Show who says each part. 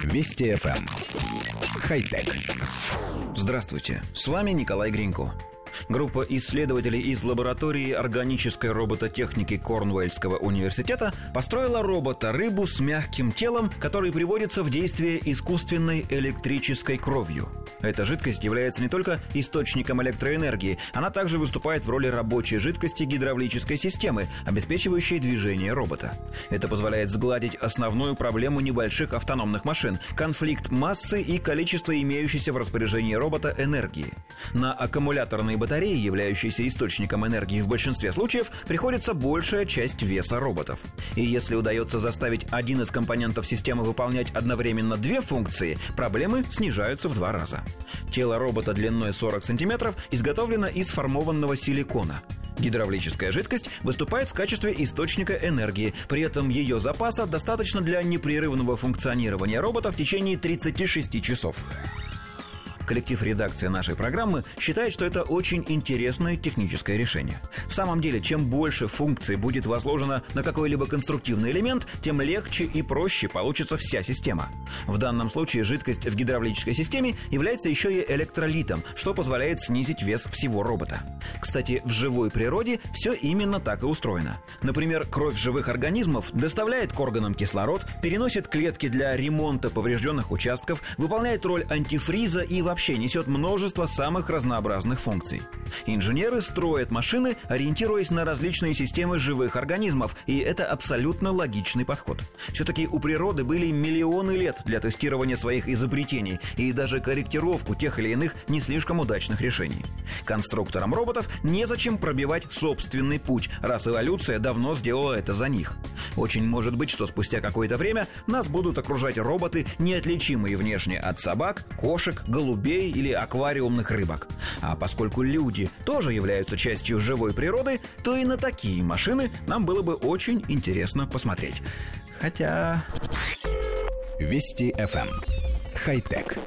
Speaker 1: Вести FM. Эм. Хай-тек.
Speaker 2: Здравствуйте, с вами Николай Гринько. Группа исследователей из лаборатории органической робототехники Корнуэльского университета построила робота-рыбу с мягким телом, который приводится в действие искусственной электрической кровью. Эта жидкость является не только источником электроэнергии, она также выступает в роли рабочей жидкости гидравлической системы, обеспечивающей движение робота. Это позволяет сгладить основную проблему небольших автономных машин – конфликт массы и количества имеющейся в распоряжении робота энергии. На аккумуляторные батареи, являющиеся источником энергии в большинстве случаев, приходится большая часть веса роботов. И если удается заставить один из компонентов системы выполнять одновременно две функции, проблемы снижаются в два раза. Тело робота длиной 40 см изготовлено из формованного силикона. Гидравлическая жидкость выступает в качестве источника энергии, при этом ее запаса достаточно для непрерывного функционирования робота в течение 36 часов. Коллектив редакции нашей программы считает, что это очень интересное техническое решение. В самом деле, чем больше функций будет возложено на какой-либо конструктивный элемент, тем легче и проще получится вся система. В данном случае жидкость в гидравлической системе является еще и электролитом, что позволяет снизить вес всего робота. Кстати, в живой природе все именно так и устроено. Например, кровь живых организмов доставляет к органам кислород, переносит клетки для ремонта поврежденных участков, выполняет роль антифриза и вообще несет множество самых разнообразных функций. Инженеры строят машины, ориентируясь на различные системы живых организмов, и это абсолютно логичный подход. Все-таки у природы были миллионы лет для тестирования своих изобретений и даже корректировку тех или иных не слишком удачных решений. Конструкторам роботов незачем пробивать собственный путь, раз эволюция давно сделала это за них. Очень может быть, что спустя какое-то время нас будут окружать роботы, неотличимые внешне от собак, кошек, голубей или аквариумных рыбок. А поскольку люди тоже являются частью живой природы, то и на такие машины нам было бы очень интересно посмотреть. Хотя...
Speaker 1: Вести FM. Эм. Хай-тек.